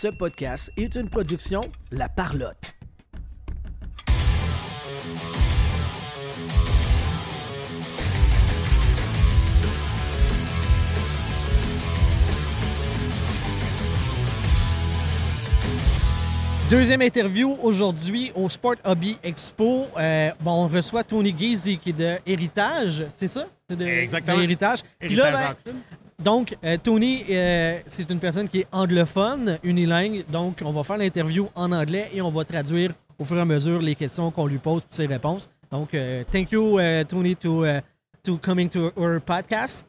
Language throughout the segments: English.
Ce podcast est une production La Parlotte. Deuxième interview aujourd'hui au Sport Hobby Expo. Euh, bon, on reçoit Tony Gazy qui est de Héritage, c'est ça? C'est de, Exactement. de Héritage. Puis là, ben, donc, euh, Tony, euh, c'est une personne qui est anglophone, unilingue. Donc, on va faire l'interview en anglais et on va traduire au fur et à mesure les questions qu'on lui pose et ses réponses. Donc, euh, thank you, uh, Tony, to, uh, to coming to our podcast.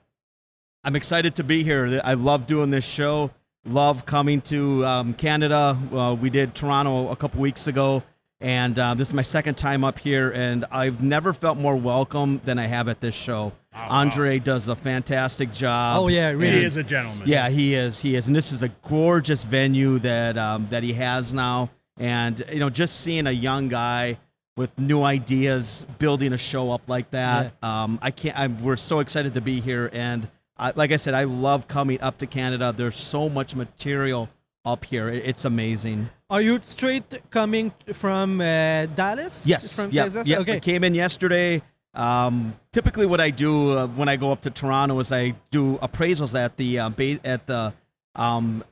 I'm excited to be here. I love doing this show. Love coming to um, Canada. Uh, we did Toronto a couple weeks ago, and uh, this is my second time up here, and I've never felt more welcome than I have at this show. Andre does a fantastic job. Oh, yeah, really. He is a gentleman. yeah, he is. He is, and this is a gorgeous venue that um, that he has now. And you know, just seeing a young guy with new ideas building a show up like that, um, I can't. I'm, we're so excited to be here, and I, like I said, I love coming up to Canada. There's so much material up here. It's amazing. Are you straight coming from uh, Dallas? Yes. From yeah, Texas? yeah, I Okay. came in yesterday. Um, typically, what I do uh, when I go up to Toronto is I do appraisals at the uh, ba- at the um,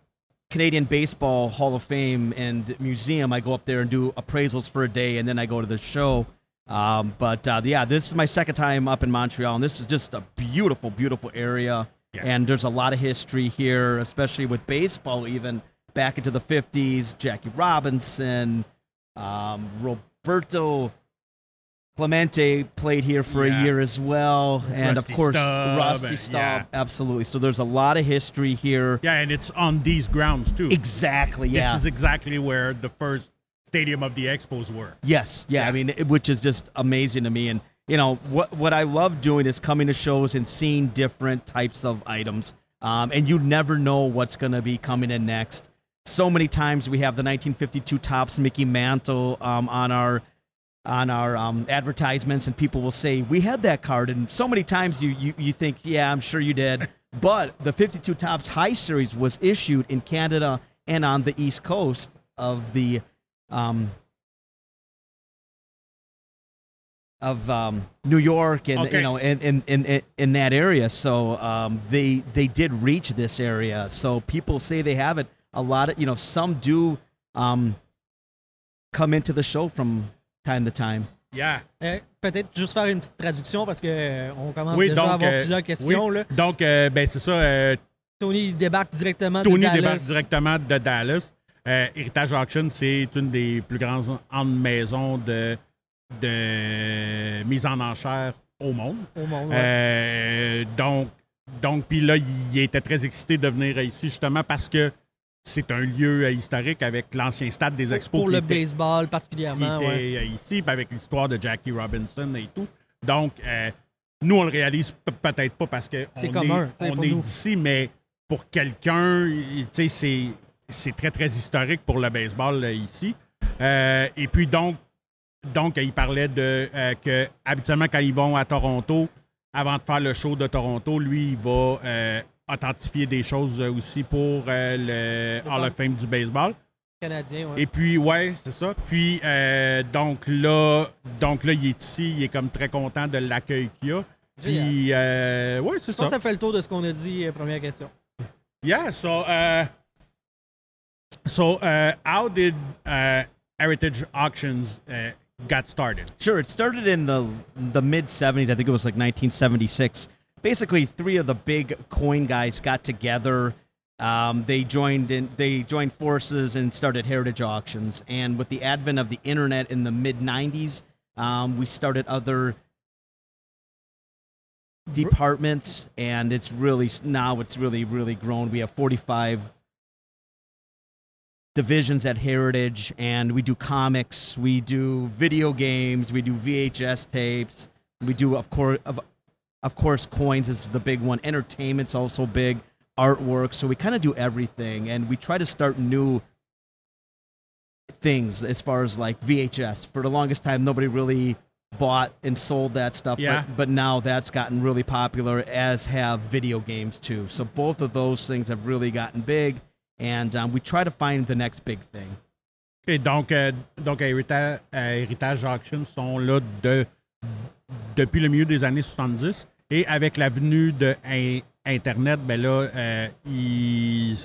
Canadian Baseball Hall of Fame and Museum. I go up there and do appraisals for a day, and then I go to the show. Um, but uh, yeah, this is my second time up in Montreal, and this is just a beautiful, beautiful area. Yeah. And there's a lot of history here, especially with baseball, even back into the 50s. Jackie Robinson, um, Roberto Clemente played here for Yeah. a year as well, and Rusty of course Stubb, Rusty Staub. yeah. Absolutely. So there's a lot of history here. Yeah, and it's on these grounds too. Exactly. Yeah. This is exactly where the first stadium of the Expos were. Yes, yeah, I mean, it- which is just amazing to me. And you know what what I love doing is coming to shows and seeing different types of items. Um, and you never know what's going to be coming in next. So many times we have the 1952 Topps Mickey Mantle um, on our on our um, advertisements, and people will say we had that card. And so many times you you, you think, yeah, I'm sure you did. But the 52 Topps high series was issued in Canada and on the East Coast of the um, of um, New York and Okay. you know in, in, in, in that area. So um, they they did reach this area. So people say they have it. A lot of you know some do um, come into the show from time to time. Yeah. Euh, Peut-être juste faire une petite traduction parce que euh, on commence Oui, déjà à avoir euh, plusieurs questions. oui. Là. Donc, euh, ben c'est ça. euh, Tony débarque directement Tony de Dallas. débarque directement de Dallas. Euh, Heritage Auction, c'est une des plus grandes maisons de, de mise en enchère au monde. au monde. ouais. Euh, donc, donc puis là, il était très excité de venir ici justement parce que c'est un lieu euh, historique avec l'ancien stade des Expos pour qui le était, baseball qui particulièrement. était, ouais. euh, ici, avec l'histoire de Jackie Robinson et tout. Donc, euh, nous, on le réalise peut-être pas parce que C'est on commun, est, on d'ici, mais pour quelqu'un, c'est c'est très, très historique pour le baseball euh, ici. Euh, et puis donc, donc, il parlait de que habituellement quand ils vont à Toronto, avant de faire le show de Toronto, lui, il va authentifier des choses euh, aussi pour euh, le Hall of Fame du baseball. Canadien, ouais. Et puis, ouais, c'est ça. Puis, euh, donc là, donc là, il est ici, il est comme très content de l'accueil qu'il a. Puis, euh, ouais, c'est Je pense ça. que ça fait le tour de ce qu'on a dit, euh, première question. Yeah, so, uh, so, uh, how did uh, Heritage Auctions uh, got started? Sure, it started in the the mid '70s. I think it was like 1976. Basically, three of the big coin guys got together. Um, they joined in. They joined forces and started Heritage Auctions. And with the advent of the internet in the mid '90s, um, we started other departments, and it's really now it's really really grown. We have 45 divisions at Heritage, and we do comics, we do video games, we do VHS tapes, we do of course of, of course coins is the big one. Entertainment's also big, artwork. So we kind of do everything, and we try to start new things as far as like VHS. For the longest time, nobody really bought and sold that stuff. Yeah. But, but now that's gotten really popular, as have video games too. So both of those things have really gotten big. and um, we try to find the next big thing. OK, donc, euh, donc Heritage, Heritage Auction sont là de, depuis le milieu des années 70. Et avec la venue de in- Internet, ben là, euh, ils.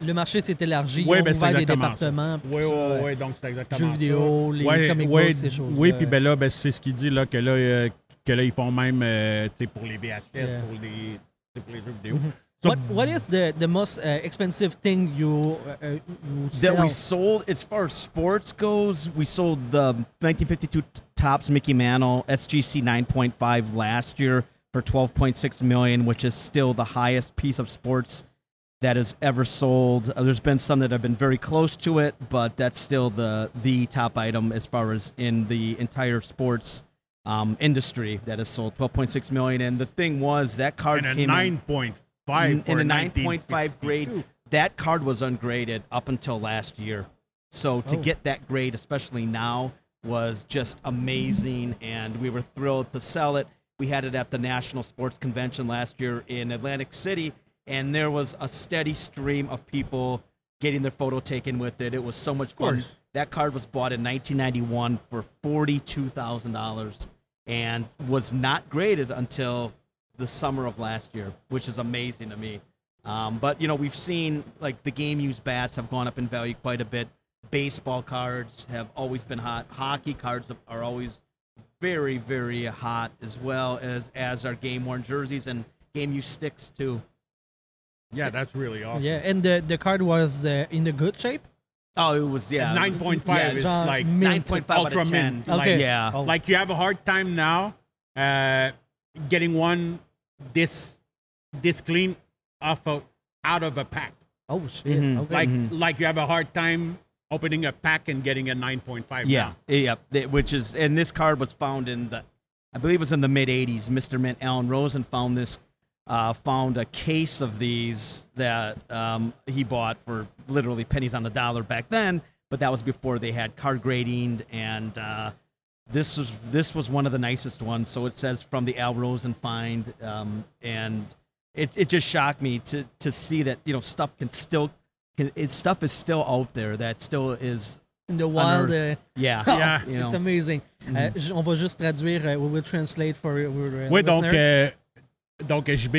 Le marché s'est élargi. Ont ben, des exactement départements. Oui, oui, euh, oui, donc c'est exactement jeux ça. vidéo, les Ouais, comic ouais, books, ces choses Oui, puis ben là, ben, c'est ce qu'il dit, là, que là, euh, que là, ils font même, euh, tu sais, pour les VHS, Yeah. pour, les, pour les jeux vidéo. Mhm. So- What What is the the most uh, expensive thing you uh, uh, you that we sold as far as sports goes we sold the 1952 Topps mickey mantle sgc 9.5 last year for 12.6 million which is still the highest piece of sports that has ever sold. Uh, there's been some that have been very close to it but that's still the the top item as far as in the entire sports um, industry that has sold 12.6 million. And the thing was that card And a came in- 9.5 in, a 9.5 grade. That card was ungraded up until last year. So to Oh. get that grade, especially now, was just amazing, and we were thrilled to sell it. We had it at the National Sports Convention last year in Atlantic City, and there was a steady stream of people getting their photo taken with it. It was so much fun. That card was bought in 1991 for $42,000 and was not graded until the summer of last year, which is amazing to me. Um, but you know, we've seen like the game used bats have gone up in value quite a bit. Baseball cards have always been hot. Hockey cards are always very, very hot, as well as as our game worn jerseys and game used sticks too. Yeah, that's really awesome. Yeah, and the the card was uh, in a good shape. Oh, it was yeah, Nine point Yeah, five. it's genre like mint. 9.5 out of 10. mint. Like, Okay. yeah. Like you have a hard time now uh, getting one this this clean off of, out of a pack. Oh shit! Mhm. Okay. Like Mhm. like you have a hard time opening a pack and getting a 9.5. Yeah, now. yeah. Which is, and this card was found in the, I believe it was in the mid '80s. Mr. Mint Alan Rosen found this, uh, found a case of these that um, he bought for literally pennies on the dollar back then. But that was before they had card grading, and uh, this was this was one of the nicest ones. So it says from the Al Rosen find, um, and it it just shocked me to to see that you know stuff can still. Can, it, stuff is still out there that still is in the wild. Uh, yeah Yeah. you know. It's amazing. Mhm. Euh, j- on va juste traduire. uh, we will translate for your uh, Oui, donc, listeners. euh, donc JB,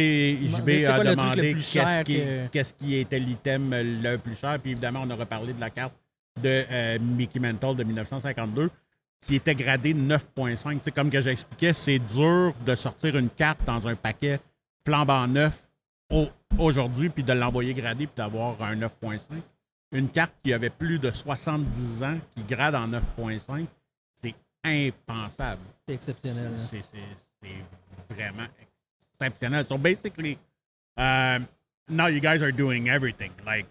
JB Mais c'était a quoi le truc le demandé plus qu'est-ce cher qui, que- qu'est-ce qui était l'item le plus cher. Puis évidemment, on a reparlé de la carte de euh, Mickey Mantle de 1952 qui était gradée 9.5. Tu sais, comme que j'expliquais, c'est dur de sortir une carte dans un paquet flambant neuf au- aujourd'hui puis de l'envoyer gradé puis d'avoir un 9.5. Une carte qui avait plus de 70 ans qui grade en 9.5, c'est impensable. c'est exceptionnel. hein. C'est c'est- c'est vraiment exceptionnel. So basically, um, now you guys are doing everything, like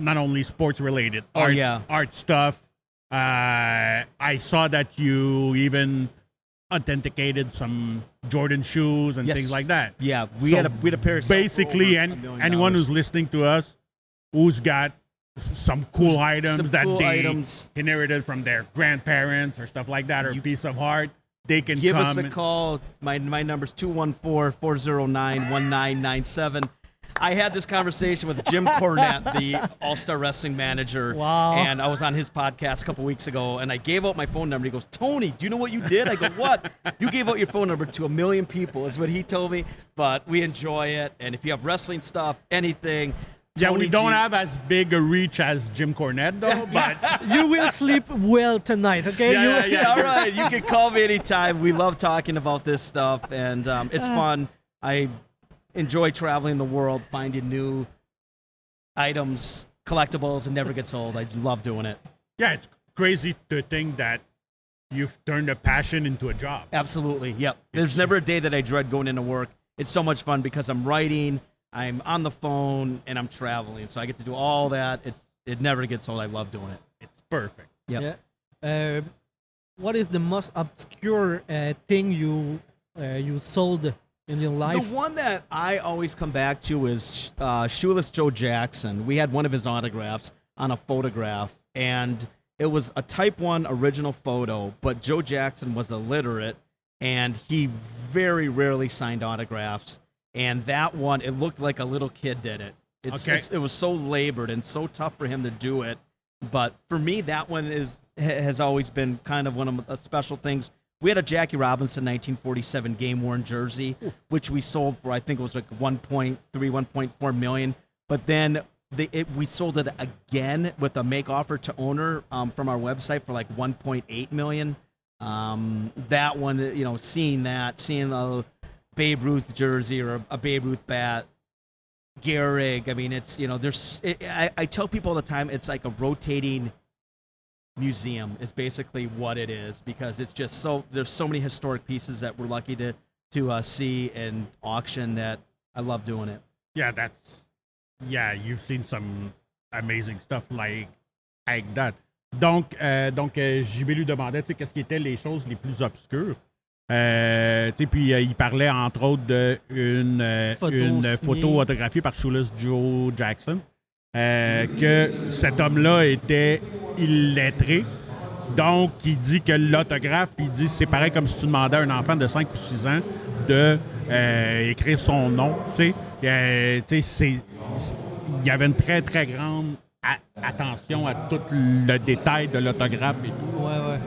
not only sports related, Oh, yeah. art stuff. Uh, I saw that you even authenticated some Jordan shoes and Yes. things like that. Yeah, we So had a we had a pair of Basically, and anyone dollars. who's listening to us, who's got some cool items some that cool they items. inherited from their grandparents or stuff like that, or a piece of art, they can Give us a call. My my number's 214-409-1997. I had this conversation with Jim Cornette, the All Star Wrestling manager. Wow. And I was on his podcast a couple weeks ago, and I gave out my phone number. He goes, Tony, do you know what you did? I go, What? you gave out your phone number to a million people, is what he told me. But we enjoy it. And if you have wrestling stuff, anything. Yeah, we Tony don't G- have as big a reach as Jim Cornette, though. But you will sleep well tonight, okay? Yeah, You- yeah, yeah. All right, you can call me anytime. We love talking about this stuff, and um, it's fun. I enjoy traveling the world, finding new items, collectibles, and never gets old. I love doing it. yeah, it's crazy to think that you've turned a passion into a job. Absolutely. Yep. There's never a day that I dread going into work. It's so much fun because I'm writing, I'm on the phone, and I'm traveling. So I get to do all that. It's it never gets old. I love doing it. It's perfect. Yep. Yeah. Uh, what is the most obscure uh, thing you uh, you sold in your life? The one that I always come back to is uh, Shoeless Joe Jackson. We had one of his autographs on a photograph, and it was a Type 1 original photo, but Joe Jackson was illiterate, and he very rarely signed autographs. And that one, it looked like a little kid did it. It's, Okay. it's it was so labored and so tough for him to do it. But for me, that one is has always been kind of one of the special things. We had a Jackie Robinson 1947 game worn jersey, which we sold for I think it was like 1.3, 1.4 million. But then they, it, we sold it again with a make offer to owner um, from our website for like 1.8 million. Um, that one, you know, seeing that, seeing a Babe Ruth jersey or a Babe Ruth bat, Gehrig. I mean, it's you know, there's. It, I, I tell people all the time, it's like a rotating museum. Is basically what it is because it's just so there's so many historic pieces that we're lucky to to uh, see and auction that I love doing it. Yeah, that's yeah. You've seen some amazing stuff like like that. Donc, euh, donc euh, JB lui demandait, tu sais, qu'est-ce qui étaient les choses les plus obscures. Euh, tu sais, puis euh, il parlait entre autres d'une euh, Photo une photo autographiée par Shoeless Joe Jackson. Euh, que cet homme-là était illettré. Donc, il dit que l'autographe, il dit c'est pareil comme si tu demandais à un enfant de 5 ou 6 ans de euh, écrire son nom. Tu sais, Euh, il y avait une très, très grande a- attention à tout le détail de l'autographe et tout. Ouais, ouais.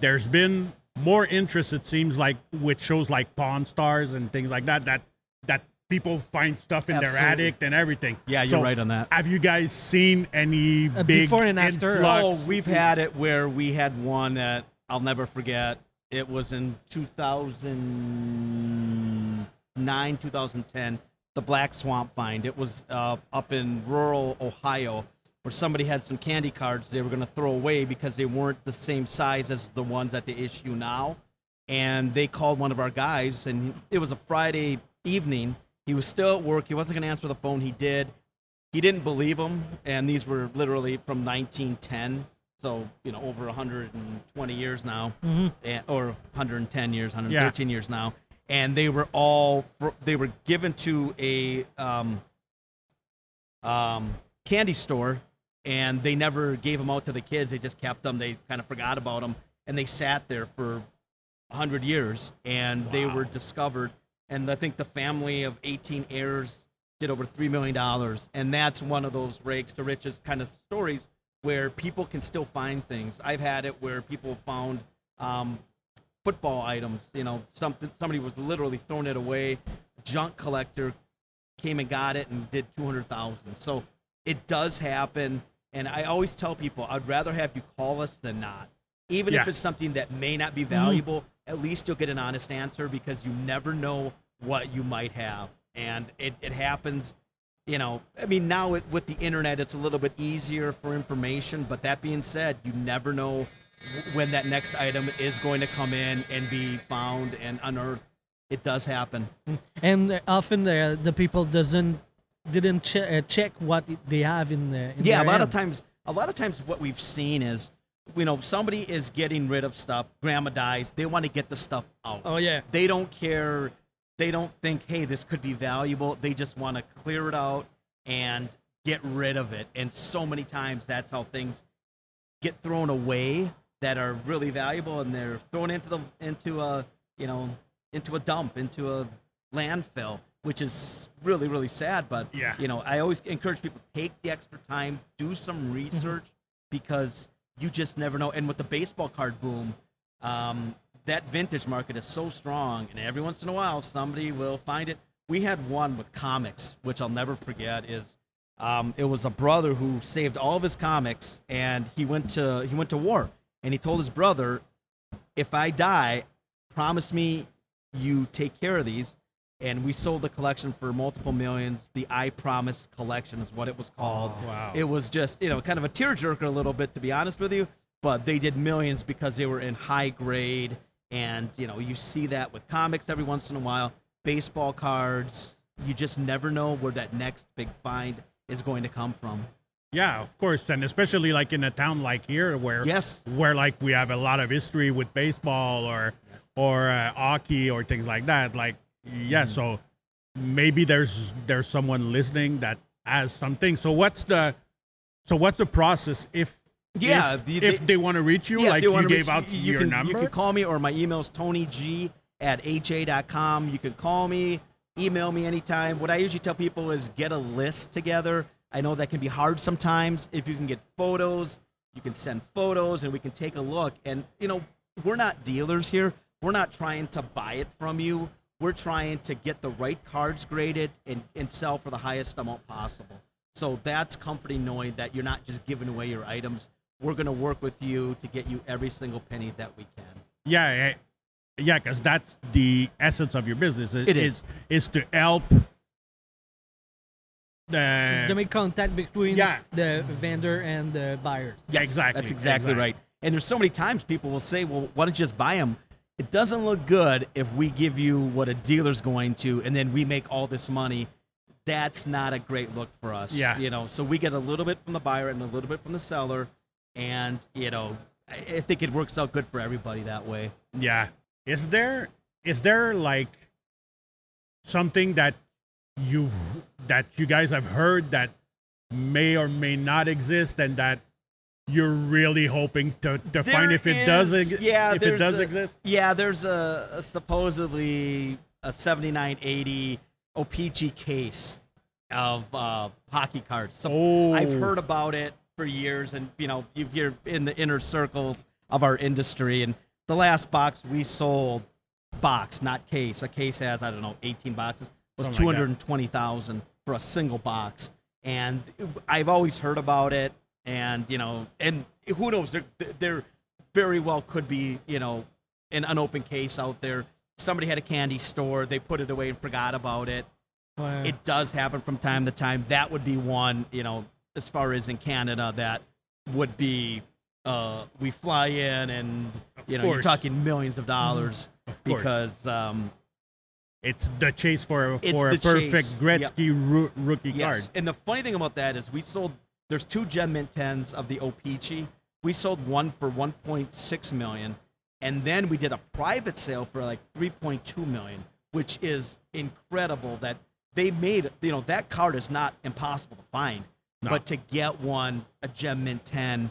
There's been more interest, it seems like, with shows like Pawn Stars and things like that, that, that people find stuff in their attic and everything. Yeah, you're So, right on that. Have you guys seen any Uh, big before and after? influx? Oh, we've had it where we had one that I'll never forget. It was in 2009, 2010, the Black Swamp Find. It was uh, up in rural Ohio where somebody had some candy cards they were going to throw away because they weren't the same size as the ones that they issue now. And they called one of our guys, and it was a Friday evening. He was still at work. He wasn't going to answer the phone. He did he didn't believe them, and these were literally from 1910, so you know over 120 years now, and, or 110 years, 113 years now, and they were all they were given to a um, um, candy store, and they never gave them out to the kids. They just kept them. They kind of forgot about them, and they sat there for 100 years, and they were discovered. And I think the family of 18 heirs did over $3 million. And that's one of those rags to riches kind of stories where people can still find things. I've had it where people found um, football items. You know, something somebody was literally throwing it away. Junk collector came and got it and did 200,000. So it does happen. And I always tell people, I'd rather have you call us than not. Even if it's something that may not be valuable, at least you'll get an honest answer because you never know what you might have. And it, it happens, you know, I mean, now it, with the internet, it's a little bit easier for information. But that being said, you never know when that next item is going to come in and be found and unearthed. It does happen. And often uh, the people doesn't didn't che- uh, check what they have in, uh, in yeah a lot of times a lot of times what we've seen is you know somebody is getting rid of stuff grandma dies they want to get the stuff out Oh yeah. they don't care they don't think hey this could be valuable they just want to clear it out and get rid of it and so many times that's how things get thrown away that are really valuable and they're thrown into the into a you know into a dump into a landfill which is really really sad but Yeah. you know i always encourage people take the extra time do some mm-hmm. research because you just never know. And with the baseball card boom um, that vintage market is so strong and every once in a while somebody will find it. We had one with comics which i'll never forget is um, it was a brother who saved all of his comics and he went to he went to war. And he told his brother if i die promise me you take care of these and we sold the collection for multiple millions. The i promise collection is what it was called. Wow. it was just you know kind of a tearjerker a little bit to be honest with you but they did millions because they were in high grade. And you know you see that with comics every once in a while baseball cards. You just never know where that next big find is going to come from. Yeah, of course, and especially like in a town like here, where Yes. where like we have a lot of history with baseball or or uh, hockey or things like that. Like, yeah, Mm. so maybe there's there's someone listening that has something. So what's the so what's the process if Yeah, if, the- if they- they want to reach you, Yeah, like you gave out you your can, number. You can call me or my email is Tony G at ha.com. You can call me email me anytime. What I usually tell people is get a list together. I know that can be hard sometimes. If you can get photos, you can send photos and we can take a look. And, you know, we're not dealers here. We're not trying to buy it from you. We're trying to get the right cards graded and, and sell for the highest amount possible. So that's comforting knowing that you're not just giving away your items. We're going to work with you to get you every single penny that we can. Yeah, eh, yeah, because that's the essence of your business. i- It is. is to help the to make contact between Yeah. the vendor and the buyers. Yeah, Yes, exactly, That's exactly, exactly. right. And there's so many times people will say, well, why don't you just buy them? It doesn't look good if we give you what a dealer's going to and then we make all this money. That's not a great look for us. Yeah. You know, so we get a little bit from the buyer and a little bit from the seller. And, you know, I, I think it works out good for everybody that way. Yeah. Is there is there like something that you that you guys have heard that may or may not exist and that you're really hoping to, to find if it does yeah, if it there's does a- exist? Yeah, there's a, a supposedly a 7980 O-Pee-Chee case of uh, hockey cards. So Oh. I've heard about it for years, and you know, you hear in the inner circles of our industry. And the last box we sold, box not case. A case has I don't know 18 boxes. Was Something like 220,000 for a single box, and I've always heard about it. And you know, and who knows? There, there very well could be you know an unopened case out there. Somebody had a candy store, they put it away and forgot about it Wow. it does happen from time to time. That would be one, you know, as far as in Canada, that would be uh, we fly in and you know you're talking millions of dollars Of because um, It's the chase for for a perfect chase. Gretzky roo- rookie yes. card. And the funny thing about that is we sold there's two Gem Mint 10s of the O-Pee-Chee. We sold one for 1.6 million, and then we did a private sale for like 3.2 million, which is incredible that they made. You know that card is not impossible to find, No. but to get one a Gem Mint 10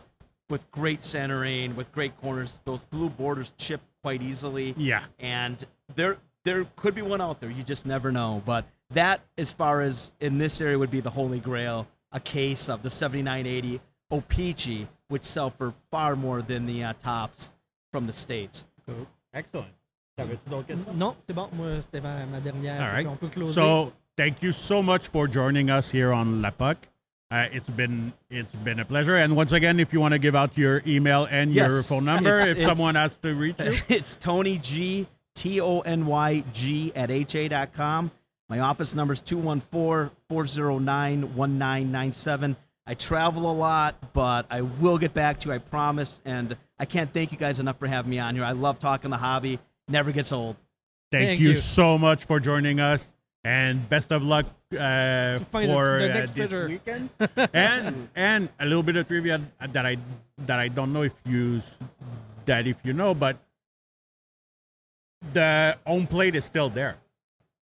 with great centering, with great corners, those blue borders chip quite easily Yeah. and there there could be one out there. You just never know. But that, as far as in this area, would be the holy grail. A case of the 7980 O-Pee-Chee, which sell for far more than the uh, Topps from the states. Excellent. T'avais-tu d'autres questions? Non, c'est bon. Moi, c'était ma ma dernière. All fait peut closer. So thank you so much for joining us here on La Puck. Uh, it's been it's been a pleasure. And once again, if you want to give out your email and your phone number, It's- if it's- someone has to reach you, it's Tony G, T O N Y G at HA.com. My office number is 214 409 1997. I travel a lot, but I will get back to you, I promise. And I can't thank you guys enough for having me on here. I love talking the hobby, never gets old. thank, Thank you, you. so much for joining us, and best of luck uh, for the uh, next this Twitter. weekend. and and a little bit of trivia that I that I don't know if you s- that if you know, but the home plate is still there.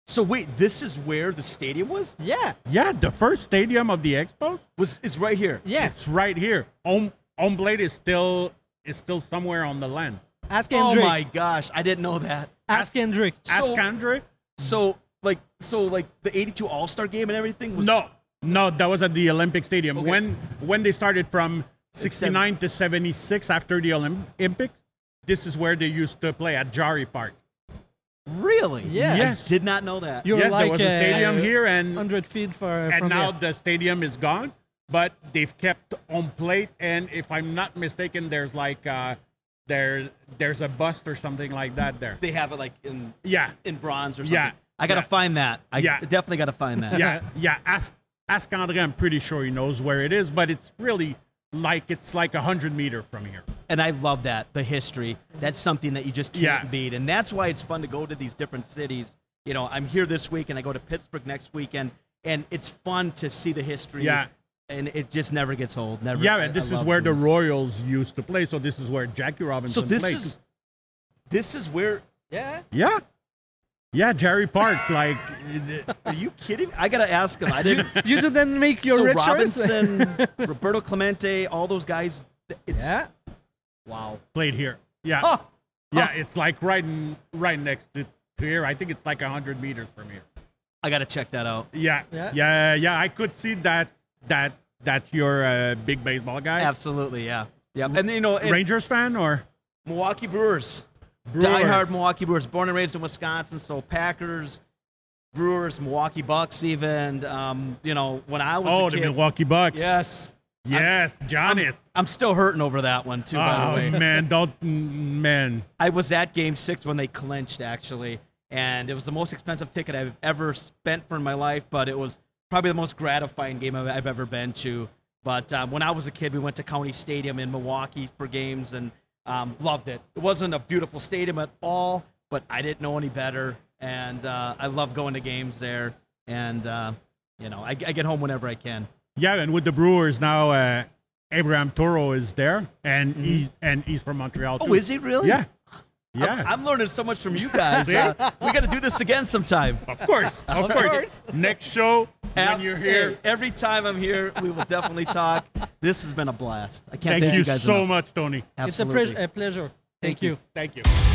So wait, this is where the stadium was? yeah, Yeah, the first stadium of the Expos. Was is right here. yeah. It's right here. Home home plate is still is still somewhere on the land. Ask Oh my gosh, I didn't know that. Ask Hendrik. Ask So- Andre. So like so like the 82 All-Star game and everything was No, no, that was at the Olympic Stadium. Okay. When when they started from 69 to 76 after the Olympics, this is where they used to play at Jarry Park. Really? Yeah. Yes. I did not know that. You're yes, like there was a stadium uh, here, and 100 feet for, and from now here. the stadium is gone. But they've kept on plate, and if I'm not mistaken, there's like uh, there there's a bust or something like that there. They have it like in Yeah, in bronze or something. Yeah. I gotta Yeah. find that. I Yeah. definitely gotta find that. yeah, yeah. Ask ask Andre. I'm pretty sure he knows where it is, but it's really like it's like a hundred meter from here. And I love that the history. That's something that you just can't Yeah. beat, and that's why it's fun to go to these different cities. You know, I'm here this week, and I go to Pittsburgh next weekend, and it's fun to see the history. Yeah. and it just never gets old. Never. Yeah, and this I is where the. Royals used to play. So this is where Jackie Robinson So this played. is this is where. yeah. yeah, yeah, Jarry Park. like, Are you kidding? I gotta ask him. I didn't. You didn't make your so Richards? Robinson, Roberto Clemente, all those guys. It's yeah. wow. played here. Yeah, Huh. yeah, it's like right in, right next to here. I think it's like hundred meters from here. I got to check that out. Yeah, Yeah. yeah, yeah, I could see that that that you're a big baseball guy. Absolutely, yeah. Yeah. And you know, and Rangers fan or Milwaukee Brewers. Brewers? Diehard Milwaukee Brewers. Born and raised in Wisconsin, so Packers, Brewers, Milwaukee Bucks, even. Um, you know, when I was Oh, a the. Milwaukee Bucks. Yes. yes, I'm, I'm still hurting over that one too. by the Oh way, man, don't man. I was at Game Six when they clinched actually, and it was the most expensive ticket I've ever spent for my life. But it was probably the most gratifying game I've, I've ever been to. But um, when I was a kid, we went to County Stadium in Milwaukee for games and um, loved it. It wasn't a beautiful stadium at all, but I didn't know any better, and uh, I love going to games there. And uh, you know, I, I get home whenever I can. Yeah, and with the Brewers now, uh, Abraham Toro is there, and he's and he's from Montreal too. Mm-hmm. Oh, is he really? Yeah, yeah. I'm, I'm learning so much from you guys. See? Uh, we got to do this again sometime. of course, of, Of course. course. Next show when Ab- you're here. Every time I'm here, we will definitely talk. This has been a blast. I can't Thank, you guys so enough. much, Tony. It's a, Absolutely. pre- a pleasure. Thank Thank you. you. Thank you.